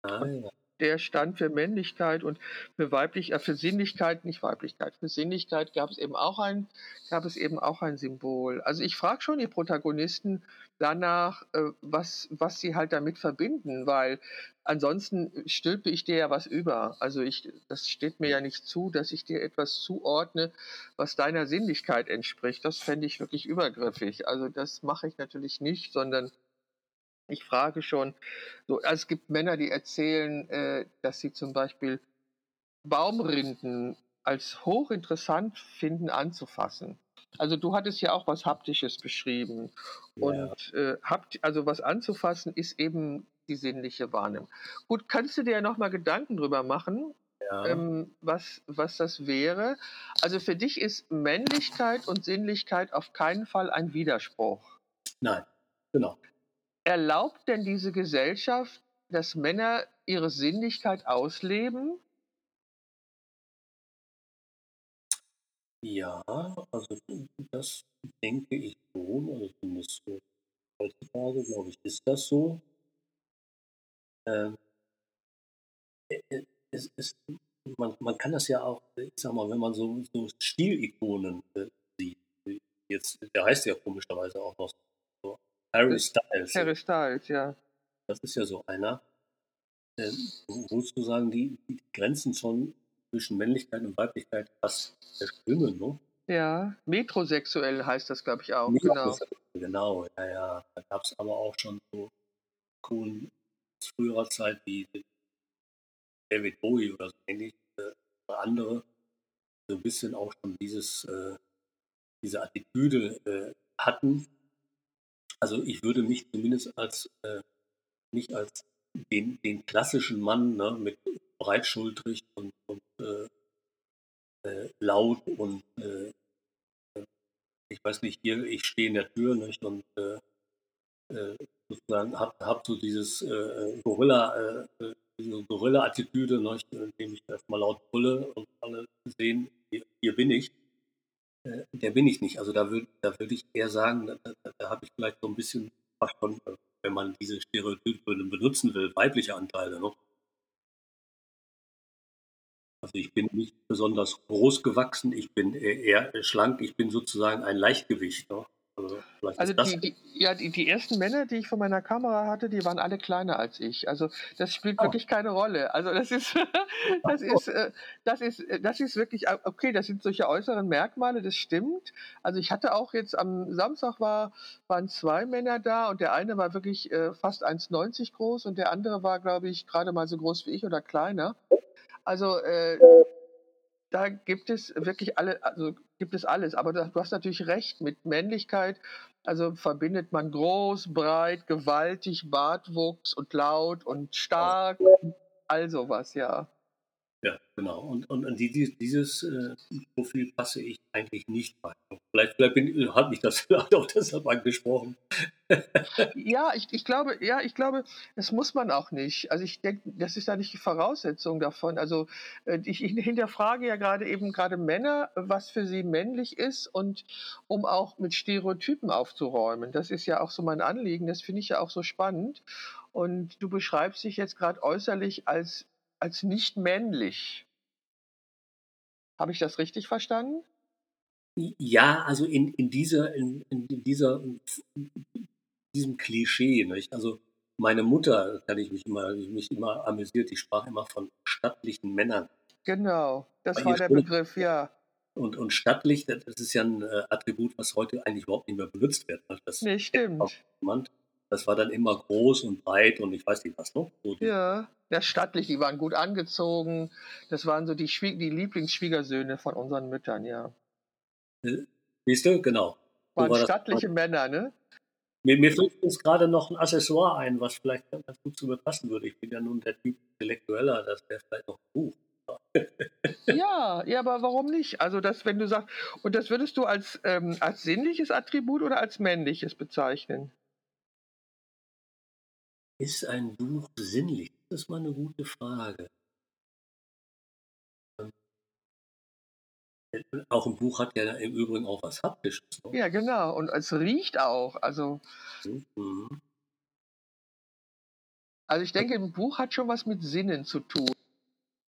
Ah, ja der stand für Männlichkeit und für weiblich, äh, für Sinnlichkeit, nicht Weiblichkeit, für Sinnlichkeit gab es eben auch ein, gab es eben auch ein Symbol. Also ich frage schon die Protagonisten danach, äh, was, was sie halt damit verbinden, weil ansonsten stülpe ich dir ja was über. Also ich, das steht mir ja nicht zu, dass ich dir etwas zuordne, was deiner Sinnlichkeit entspricht. Das fände ich wirklich übergriffig. Also das mache ich natürlich nicht, sondern ich frage schon, so, also es gibt Männer, die erzählen, äh, dass sie zum Beispiel Baumrinden als hochinteressant finden anzufassen. Also du hattest ja auch was Haptisches beschrieben. Ja. Und äh, habt, also was anzufassen ist eben die sinnliche Wahrnehmung. Gut, kannst du dir ja nochmal Gedanken drüber machen, ja. ähm, was, was das wäre? Also für dich ist Männlichkeit und Sinnlichkeit auf keinen Fall ein Widerspruch. Nein, genau. Erlaubt denn diese Gesellschaft, dass Männer ihre Sinnlichkeit ausleben? Ja, also das denke ich schon, also zumindest so heutzutage, glaube ich, ist das so. Ähm, äh, äh, es ist, man, man kann das ja auch, ich sag mal, wenn man so, so Stilikonen äh, sieht, jetzt, der heißt ja komischerweise auch noch Harry Styles. Harry Styles, ja. Das ist ja so einer. Wo sozusagen die, die Grenzen schon zwischen Männlichkeit und Weiblichkeit fast verschwimmen, ne? Ja, metrosexuell heißt das, glaube ich, auch. Genau. genau, ja, ja. Da gab es aber auch schon so Kuhn aus früherer Zeit wie David Bowie oder so ähnlich, äh, oder andere, so ein bisschen auch schon dieses, äh, diese Attitüde äh, hatten, also ich würde mich zumindest als äh, nicht als den, den klassischen Mann ne, mit breitschultrig und, und äh, äh, laut und äh, ich weiß nicht, hier, ich stehe in der Tür nicht, und äh, äh, sozusagen habe hab so dieses Gorilla, diese Gorilla-Attitüde, indem ich erstmal laut brülle und alle sehen, hier, hier bin ich. Äh, der bin ich nicht. Also da würde da würd ich eher sagen, da, da, da habe ich vielleicht so ein bisschen schon, äh, wenn man diese Stereotype benutzen will, weibliche Anteile. Ne? Also ich bin nicht besonders groß gewachsen, ich bin eher schlank, ich bin sozusagen ein Leichtgewicht. Ne? Also, also die, die, ja, die, die, ersten Männer, die ich vor meiner Kamera hatte, die waren alle kleiner als ich. Also das spielt oh. wirklich keine Rolle. Also das ist, das ist, äh, das ist, äh, das ist wirklich okay. Das sind solche äußeren Merkmale. Das stimmt. Also ich hatte auch jetzt am Samstag war, waren zwei Männer da und der eine war wirklich äh, fast 1,90 groß und der andere war, glaube ich, gerade mal so groß wie ich oder kleiner. Also äh, da gibt es wirklich alle, also gibt es alles. Aber du hast natürlich recht, mit Männlichkeit, also verbindet man groß, breit, gewaltig, Bartwuchs und laut und stark, all sowas, ja. Ja, genau. Und, und an die, dieses äh, Profil passe ich eigentlich nicht bei. Vielleicht, vielleicht bin, hat mich das vielleicht auch deshalb angesprochen. ja, ich, ich glaube, ja, ich glaube, das muss man auch nicht. Also ich denke, das ist ja nicht die Voraussetzung davon. Also äh, ich, ich hinterfrage ja gerade eben gerade Männer, was für sie männlich ist und um auch mit Stereotypen aufzuräumen. Das ist ja auch so mein Anliegen. Das finde ich ja auch so spannend. Und du beschreibst dich jetzt gerade äußerlich als als nicht männlich. Habe ich das richtig verstanden? Ja, also in, in dieser, in, in dieser, in diesem Klischee, nicht? Also meine Mutter, kann ich mich immer, mich immer amüsiert, die sprach immer von stattlichen Männern. Genau, das war der Begriff, ja. Und, und stattlich, das ist ja ein äh, Attribut, was heute eigentlich überhaupt nicht mehr benutzt wird. Das nee, stimmt. Das war dann immer groß und breit und ich weiß nicht was noch. So ja, ja, stattlich, die waren gut angezogen. Das waren so die, Schwie die Lieblingsschwiegersöhne von unseren Müttern, ja. Siehst du, genau. Waren so war stattliche das, Männer, ne? Mir, mir fällt uns gerade noch ein Accessoire ein, was vielleicht ganz gut zu mir passen würde. Ich bin ja nun der Typ Intellektueller, das wäre vielleicht noch ein Buch. Ja, ja, aber warum nicht? Also das, wenn du sagst, und das würdest du als, ähm, als sinnliches Attribut oder als männliches bezeichnen? Ist ein Buch sinnlich? Das ist mal eine gute Frage. Auch ein Buch hat ja im Übrigen auch was Haptisches. Ne? Ja, genau. Und es riecht auch. Also, mhm. also ich denke, ein Buch hat schon was mit Sinnen zu tun.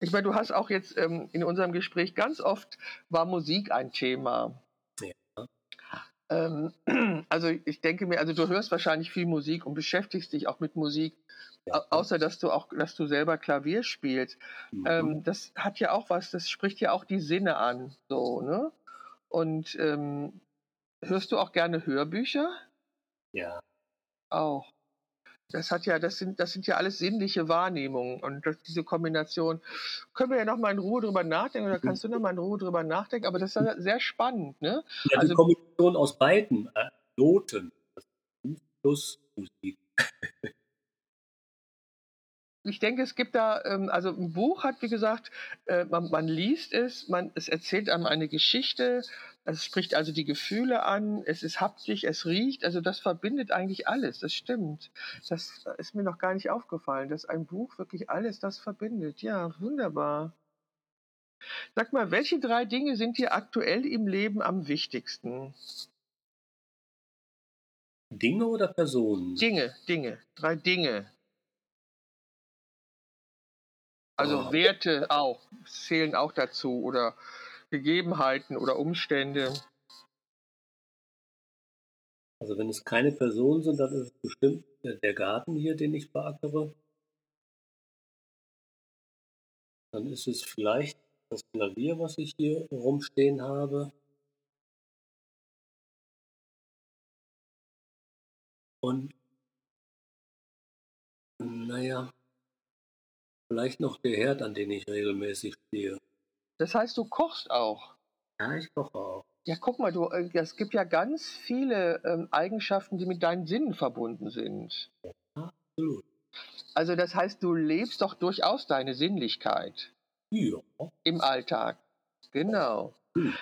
Ich meine, du hast auch jetzt ähm, in unserem Gespräch ganz oft war Musik ein Thema. Ähm, also ich denke mir, also du hörst wahrscheinlich viel Musik und beschäftigst dich auch mit Musik, ja. außer dass du auch, dass du selber Klavier spielst. Mhm. Ähm, das hat ja auch was, das spricht ja auch die Sinne an, so ne? Und ähm, hörst du auch gerne Hörbücher? Ja. Auch. Das hat ja, das sind, das sind ja alles sinnliche Wahrnehmungen und das, diese Kombination können wir ja noch mal in Ruhe drüber nachdenken oder kannst du noch mal in Ruhe drüber nachdenken, aber das ist sehr spannend, ne? Ja, also, die Kombination aus beiden äh, Noten, plus Musik. ich denke, es gibt da, ähm, also ein Buch hat, wie gesagt, äh, man, man, liest es, man, es erzählt einem eine Geschichte, es spricht also die Gefühle an, es ist haptisch, es riecht, also das verbindet eigentlich alles, das stimmt. Das ist mir noch gar nicht aufgefallen, dass ein Buch wirklich alles das verbindet. Ja, wunderbar. Sag mal, welche drei Dinge sind dir aktuell im Leben am wichtigsten? Dinge oder Personen? Dinge, Dinge, drei Dinge. Also oh. Werte auch, zählen auch dazu oder Gegebenheiten oder Umstände. Also wenn es keine Personen sind, dann ist es bestimmt der Garten hier, den ich beackere. Dann ist es vielleicht das Klavier, was ich hier rumstehen habe. Und naja, Vielleicht noch der Herd, an den ich regelmäßig stehe. Das heißt, du kochst auch? Ja, ich koche auch. Ja, guck mal, du, äh, es gibt ja ganz viele ähm, Eigenschaften, die mit deinen Sinnen verbunden sind. Ja, absolut. Also das heißt, du lebst doch durchaus deine Sinnlichkeit. Ja. Im Alltag. Genau. Hm.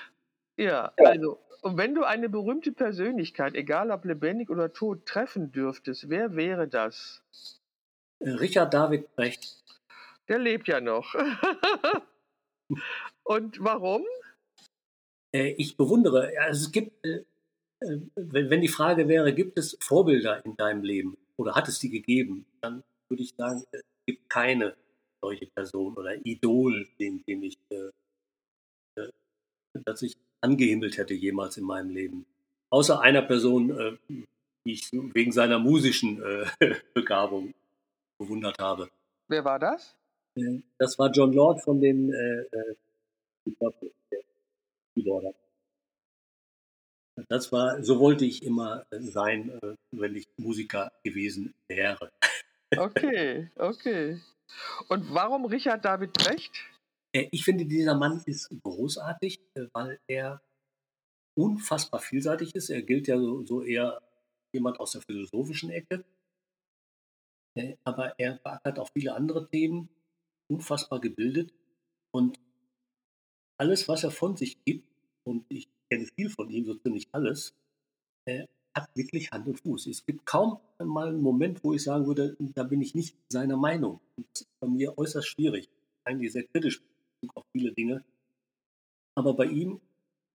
Ja, also, und wenn du eine berühmte Persönlichkeit, egal ob lebendig oder tot, treffen dürftest, wer wäre das? Richard David Brecht. Der lebt ja noch. Und warum? Äh, ich bewundere, also es gibt, äh, äh, wenn die Frage wäre, gibt es Vorbilder in deinem Leben oder hat es die gegeben, dann würde ich sagen, es gibt keine solche Person oder Idol, den, den ich, dass ich angehimmelt hätte jemals in meinem Leben. Außer einer Person, die ich wegen seiner musischen Begabung bewundert habe. Wer war das? Das war John Lord von den äh, äh, Keyboarder. Das war, so wollte ich immer sein, äh, wenn ich Musiker gewesen wäre. Okay, okay. Und warum Richard David Brecht? Äh, ich finde, dieser Mann ist großartig, äh, weil er unfassbar vielseitig ist. Er gilt ja so, so eher jemand aus der philosophischen Ecke. Aber er beackert auch viele andere Themen unfassbar gebildet und alles, was er von sich gibt, und ich kenne viel von ihm, so ziemlich alles, äh, hat wirklich Hand und Fuß. Es gibt kaum mal einen Moment, wo ich sagen würde, da bin ich nicht seiner Meinung. Und das ist bei mir äußerst schwierig. Eigentlich sehr kritisch auf viele Dinge. Aber bei ihm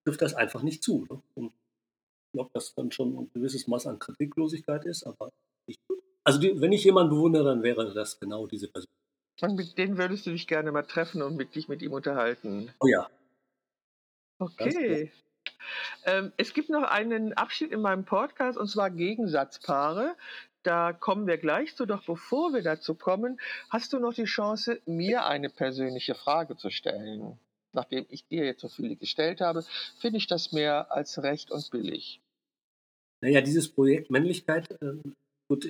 trifft das einfach nicht zu. Ne? Und ich glaube, dass dann schon ein gewisses Maß an Kritiklosigkeit ist. Aber ich, also die, wenn ich jemanden bewundere, dann wäre das genau diese Person. Und mit denen würdest du dich gerne mal treffen und mit dich mit ihm unterhalten. Oh ja. Okay. Ähm, es gibt noch einen Abschnitt in meinem Podcast und zwar Gegensatzpaare. Da kommen wir gleich zu. Doch bevor wir dazu kommen, hast du noch die Chance, mir eine persönliche Frage zu stellen. Nachdem ich dir jetzt so viele gestellt habe, finde ich das mehr als recht und billig. Naja, dieses Projekt Männlichkeit, äh, gut,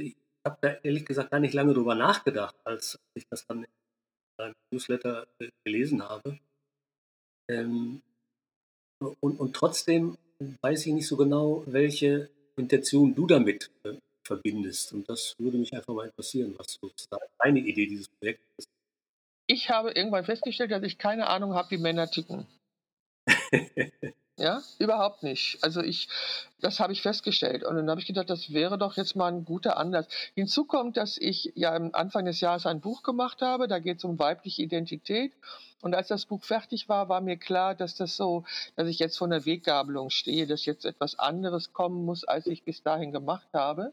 habe da ehrlich gesagt gar nicht lange drüber nachgedacht, als ich das dann in einem Newsletter äh, gelesen habe. Ähm, und, und trotzdem weiß ich nicht so genau, welche Intention du damit äh, verbindest. Und das würde mich einfach mal interessieren, was sozusagen deine Idee dieses Projekts ist. Ich habe irgendwann festgestellt, dass ich keine Ahnung habe, wie Männer ticken. Ja, überhaupt nicht. Also ich, das habe ich festgestellt. Und dann habe ich gedacht, das wäre doch jetzt mal ein guter Anlass. Hinzu kommt, dass ich ja am Anfang des Jahres ein Buch gemacht habe. Da geht es um weibliche Identität. Und als das Buch fertig war, war mir klar, dass das so, dass ich jetzt vor einer Weggabelung stehe, dass jetzt etwas anderes kommen muss, als ich bis dahin gemacht habe.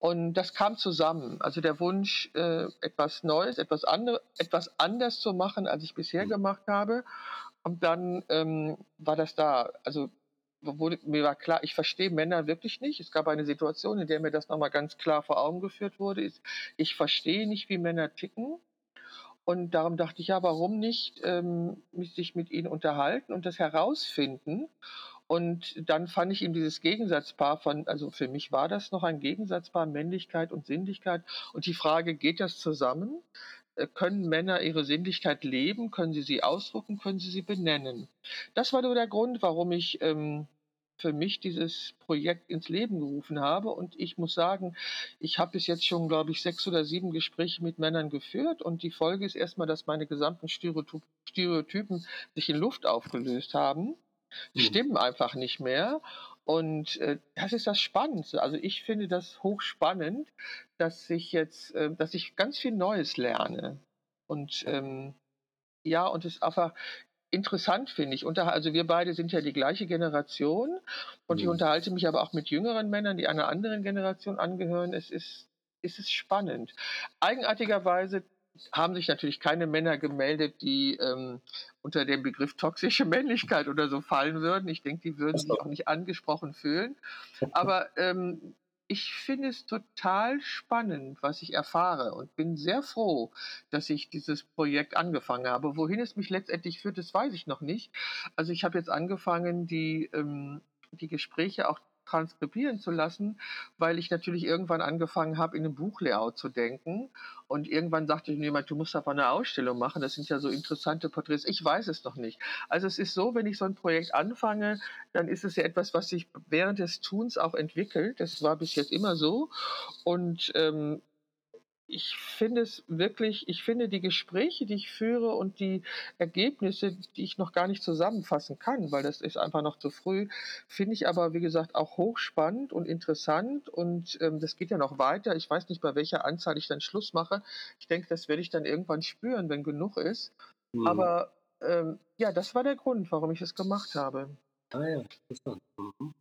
Und das kam zusammen. Also der Wunsch, äh, etwas Neues, etwas, andere, etwas anders zu machen, als ich bisher mhm. gemacht habe. Und dann ähm, war das da. Also wurde, mir war klar, ich verstehe Männer wirklich nicht. Es gab eine Situation, in der mir das nochmal ganz klar vor Augen geführt wurde. Ist, ich verstehe nicht, wie Männer ticken. Und darum dachte ich, ja, warum nicht ähm, sich mit ihnen unterhalten und das herausfinden? Und dann fand ich ihm dieses Gegensatzpaar von, also für mich war das noch ein Gegensatzpaar Männlichkeit und Sinnlichkeit. Und die Frage, geht das zusammen? Äh, können Männer ihre Sinnlichkeit leben? Können sie sie ausdrucken? Können sie sie benennen? Das war nur der Grund, warum ich ähm, für mich dieses Projekt ins Leben gerufen habe. Und ich muss sagen, ich habe bis jetzt schon, glaube ich, sechs oder sieben Gespräche mit Männern geführt. Und die Folge ist erstmal, dass meine gesamten Stereotypen sich in Luft aufgelöst haben. Die mhm. stimmen einfach nicht mehr. Und äh, das ist das Spannendste. Also ich finde das hochspannend, dass ich jetzt, äh, dass ich ganz viel Neues lerne. Und ähm, ja, und es einfach interessant finde ich. Unter, also wir beide sind ja die gleiche Generation und mhm. ich unterhalte mich aber auch mit jüngeren Männern, die einer anderen Generation angehören. Es ist, es ist spannend. Eigenartigerweise haben sich natürlich keine Männer gemeldet, die ähm, unter dem Begriff toxische Männlichkeit oder so fallen würden. Ich denke, die würden sich auch nicht angesprochen fühlen. Aber ähm, ich finde es total spannend, was ich erfahre und bin sehr froh, dass ich dieses Projekt angefangen habe. Wohin es mich letztendlich führt, das weiß ich noch nicht. Also ich habe jetzt angefangen, die, ähm, die Gespräche auch transkribieren zu lassen, weil ich natürlich irgendwann angefangen habe, in einem Buchlayout zu denken. Und irgendwann sagte jemand, du musst aber eine Ausstellung machen. Das sind ja so interessante Porträts. Ich weiß es noch nicht. Also es ist so, wenn ich so ein Projekt anfange, dann ist es ja etwas, was sich während des Tuns auch entwickelt. Das war bis jetzt immer so. Und ähm, ich finde es wirklich, ich finde die Gespräche, die ich führe und die Ergebnisse, die ich noch gar nicht zusammenfassen kann, weil das ist einfach noch zu früh, finde ich aber, wie gesagt, auch hochspannend und interessant und ähm, das geht ja noch weiter. Ich weiß nicht, bei welcher Anzahl ich dann Schluss mache. Ich denke, das werde ich dann irgendwann spüren, wenn genug ist. Mhm. Aber ähm, ja, das war der Grund, warum ich es gemacht habe. Ah ja, interessant. Mhm.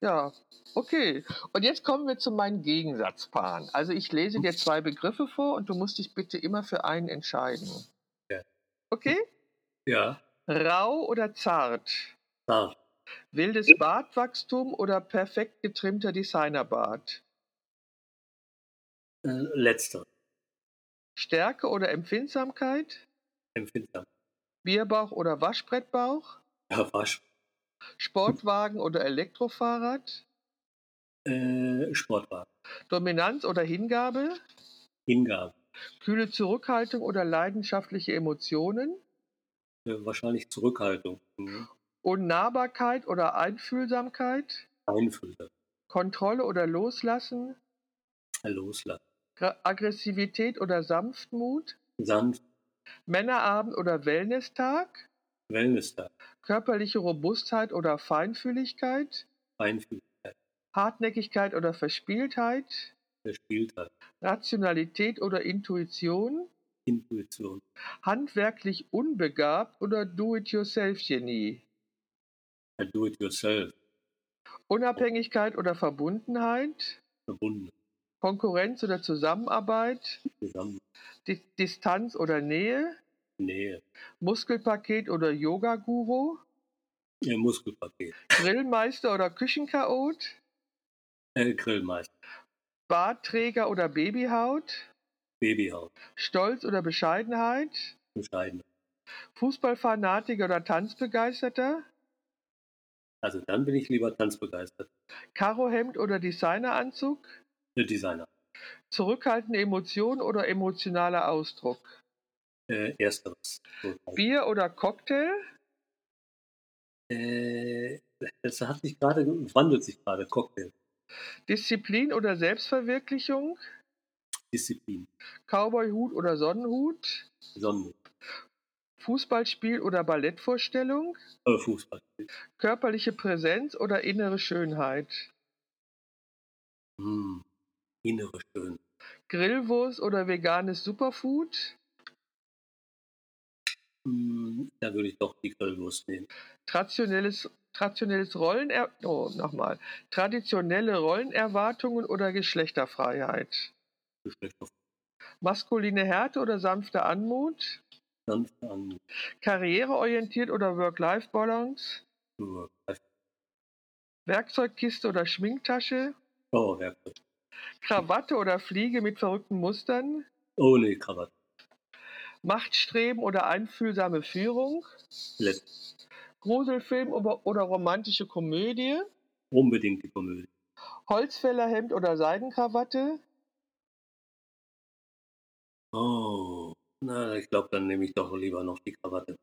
Ja, okay. Und jetzt kommen wir zu meinen Gegensatzpaaren. Also ich lese dir zwei Begriffe vor und du musst dich bitte immer für einen entscheiden. Ja. Okay? Ja. Rau oder zart? Zart. Wildes Bartwachstum oder perfekt getrimmter Designerbart? Äh, letzter. Stärke oder Empfindsamkeit? Empfindsam. Bierbauch oder Waschbrettbauch? Ja, Waschbrettbauch. Sportwagen oder Elektrofahrrad? Äh, Sportwagen. Dominanz oder Hingabe? Hingabe. Kühle Zurückhaltung oder leidenschaftliche Emotionen? Äh, wahrscheinlich Zurückhaltung. Mhm. Unnahbarkeit oder Einfühlsamkeit? Einfühlsamkeit. Kontrolle oder Loslassen? Loslassen. Aggressivität oder Sanftmut? Sanft. Männerabend oder Wellnesstag? Wellnesstag. Körperliche Robustheit oder Feinfühligkeit? Feinfühligkeit. Hartnäckigkeit oder Verspieltheit? Verspieltheit. Rationalität oder Intuition? Intuition. Handwerklich unbegabt oder Do-it-yourself-Genie? Do-it-yourself. Unabhängigkeit oder Verbundenheit? Verbunden. Konkurrenz oder Zusammenarbeit? Zusammen. Distanz oder Nähe? Nähe. Muskelpaket oder Yoga-Guru? Ja, Muskelpaket. Grillmeister oder Küchenchaot? Äh, Grillmeister. Bartträger oder Babyhaut? Babyhaut. Stolz oder Bescheidenheit? Bescheidenheit. Fußballfanatiker oder Tanzbegeisterter? Also dann bin ich lieber tanzbegeistert. Karohemd oder Designeranzug? Der Designer. Zurückhaltende Emotion oder emotionaler Ausdruck? Äh, ersteres. Bier oder Cocktail? Äh, das hat sich gerade, wandelt sich gerade, Cocktail. Disziplin oder Selbstverwirklichung? Disziplin. Cowboyhut oder Sonnenhut? Sonnenhut. Fußballspiel oder Ballettvorstellung? Äh, Fußballspiel. Körperliche Präsenz oder innere Schönheit? Hm. Innere Schön. Grillwurst oder veganes Superfood? Hm, da würde ich doch die Grillwurst nehmen. Traditionelles, traditionelles Rollener oh, nochmal. Traditionelle Rollenerwartungen oder Geschlechterfreiheit? Geschlechter Maskuline Härte oder sanfte Anmut? sanfte Anmut. Karriereorientiert oder Work-Life-Balance? Nur Werkzeugkiste oder Schminktasche? Oh, Werkzeug. Krawatte oder Fliege mit verrückten Mustern? Oh, nee, Krawatte. Machtstreben oder einfühlsame Führung? Let. Gruselfilm oder, oder romantische Komödie? Unbedingt die Komödie. Holzfällerhemd oder Seidenkrawatte? Oh, na, ich glaube, dann nehme ich doch lieber noch die Krawatte.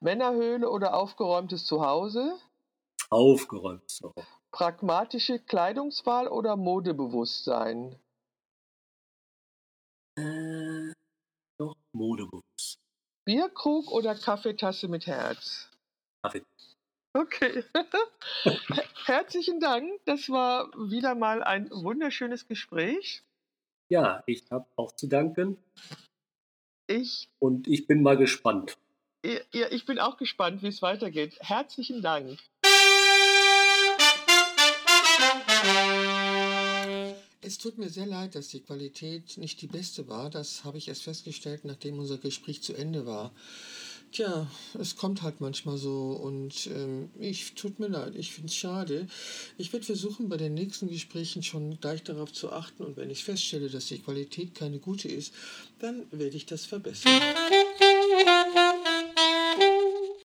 Männerhöhle oder aufgeräumtes Zuhause? Aufgeräumt. So. Pragmatische Kleidungswahl oder Modebewusstsein? Äh, modebewusst. Bierkrug oder Kaffeetasse mit Herz? Kaffee. Okay. Herzlichen Dank. Das war wieder mal ein wunderschönes Gespräch. Ja, ich habe auch zu danken Ich, und ich bin mal gespannt. ja, ich bin auch gespannt, wie es weitergeht. Herzlichen Dank. Es tut mir sehr leid, dass die Qualität nicht die beste war. Das habe ich erst festgestellt, nachdem unser Gespräch zu Ende war. Tja, es kommt halt manchmal so und ähm, ich tut mir leid, ich finde es schade. Ich werde versuchen, bei den nächsten Gesprächen schon gleich darauf zu achten und wenn ich feststelle, dass die Qualität keine gute ist, dann werde ich das verbessern.